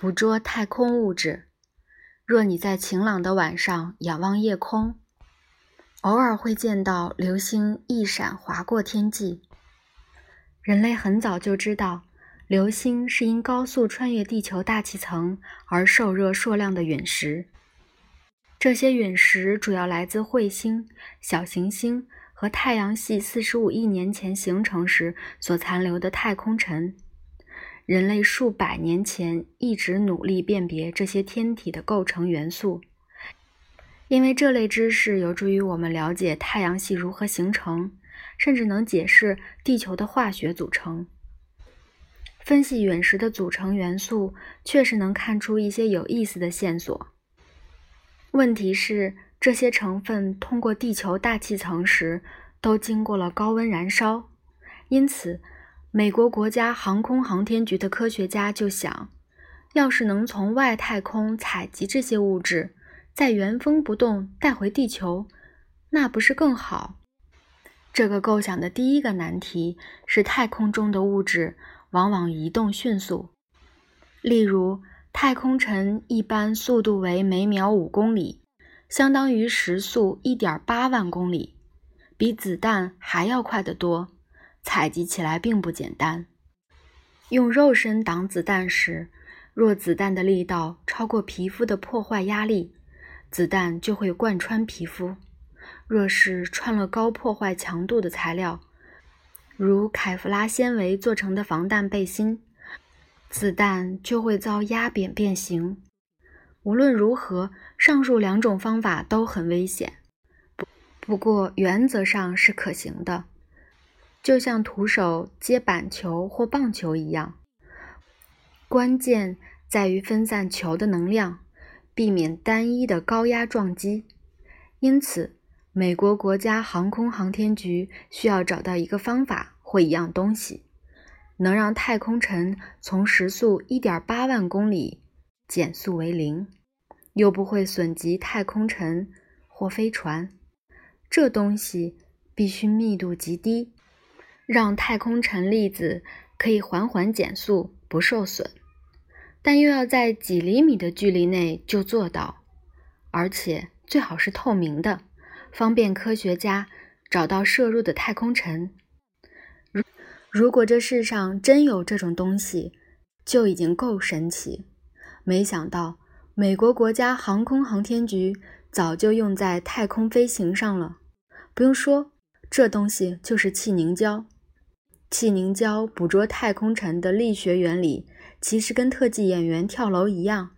捕捉太空物质。若你在晴朗的晚上仰望夜空，偶尔会见到流星一闪划过天际。人类很早就知道，流星是因高速穿越地球大气层而受热硕亮的陨石。这些陨石主要来自彗星、小行星和太阳系四十五亿年前形成时所残留的太空尘。人类数百年前一直努力辨别这些天体的构成元素，因为这类知识有助于我们了解太阳系如何形成，甚至能解释地球的化学组成。分析陨石的组成元素，确实能看出一些有意思的线索。问题是，这些成分通过地球大气层时，都经过了高温燃烧，因此。美国国家航空航天局的科学家就想，要是能从外太空采集这些物质，再原封不动带回地球，那不是更好？这个构想的第一个难题是，太空中的物质往往移动迅速。例如，太空尘一般速度为每秒五公里，相当于时速一点八万公里，比子弹还要快得多。采集起来并不简单。用肉身挡子弹时，若子弹的力道超过皮肤的破坏压力，子弹就会贯穿皮肤；若是穿了高破坏强度的材料，如凯夫拉纤维做成的防弹背心，子弹就会遭压扁变形。无论如何，上述两种方法都很危险，不不过原则上是可行的。就像徒手接板球或棒球一样，关键在于分散球的能量，避免单一的高压撞击。因此，美国国家航空航天局需要找到一个方法或一样东西，能让太空尘从时速1.8万公里减速为零，又不会损及太空尘或飞船。这东西必须密度极低。让太空尘粒子可以缓缓减速不受损，但又要在几厘米的距离内就做到，而且最好是透明的，方便科学家找到摄入的太空尘。如如果这世上真有这种东西，就已经够神奇。没想到美国国家航空航天局早就用在太空飞行上了。不用说，这东西就是气凝胶。气凝胶捕捉太空尘的力学原理，其实跟特技演员跳楼一样。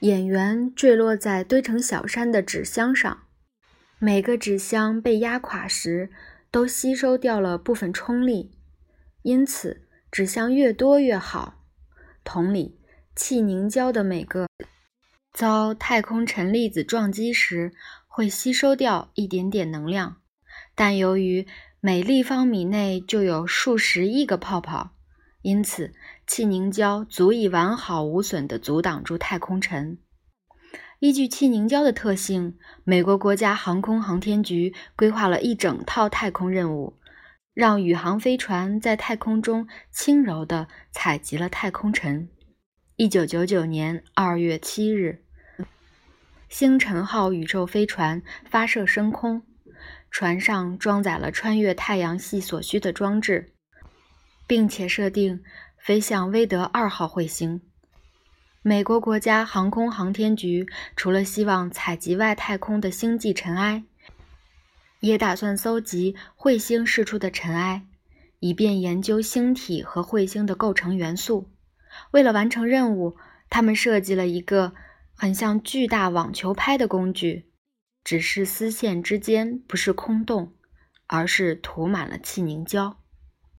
演员坠落在堆成小山的纸箱上，每个纸箱被压垮时，都吸收掉了部分冲力，因此纸箱越多越好。同理，气凝胶的每个遭太空尘粒子撞击时，会吸收掉一点点能量，但由于每立方米内就有数十亿个泡泡，因此气凝胶足以完好无损地阻挡住太空尘。依据气凝胶的特性，美国国家航空航天局规划了一整套太空任务，让宇航飞船在太空中轻柔地采集了太空尘。一九九九年二月七日，星辰号宇宙飞船发射升空。船上装载了穿越太阳系所需的装置，并且设定飞向威德二号彗星。美国国家航空航天局除了希望采集外太空的星际尘埃，也打算搜集彗星释出的尘埃，以便研究星体和彗星的构成元素。为了完成任务，他们设计了一个很像巨大网球拍的工具。只是丝线之间不是空洞，而是涂满了气凝胶。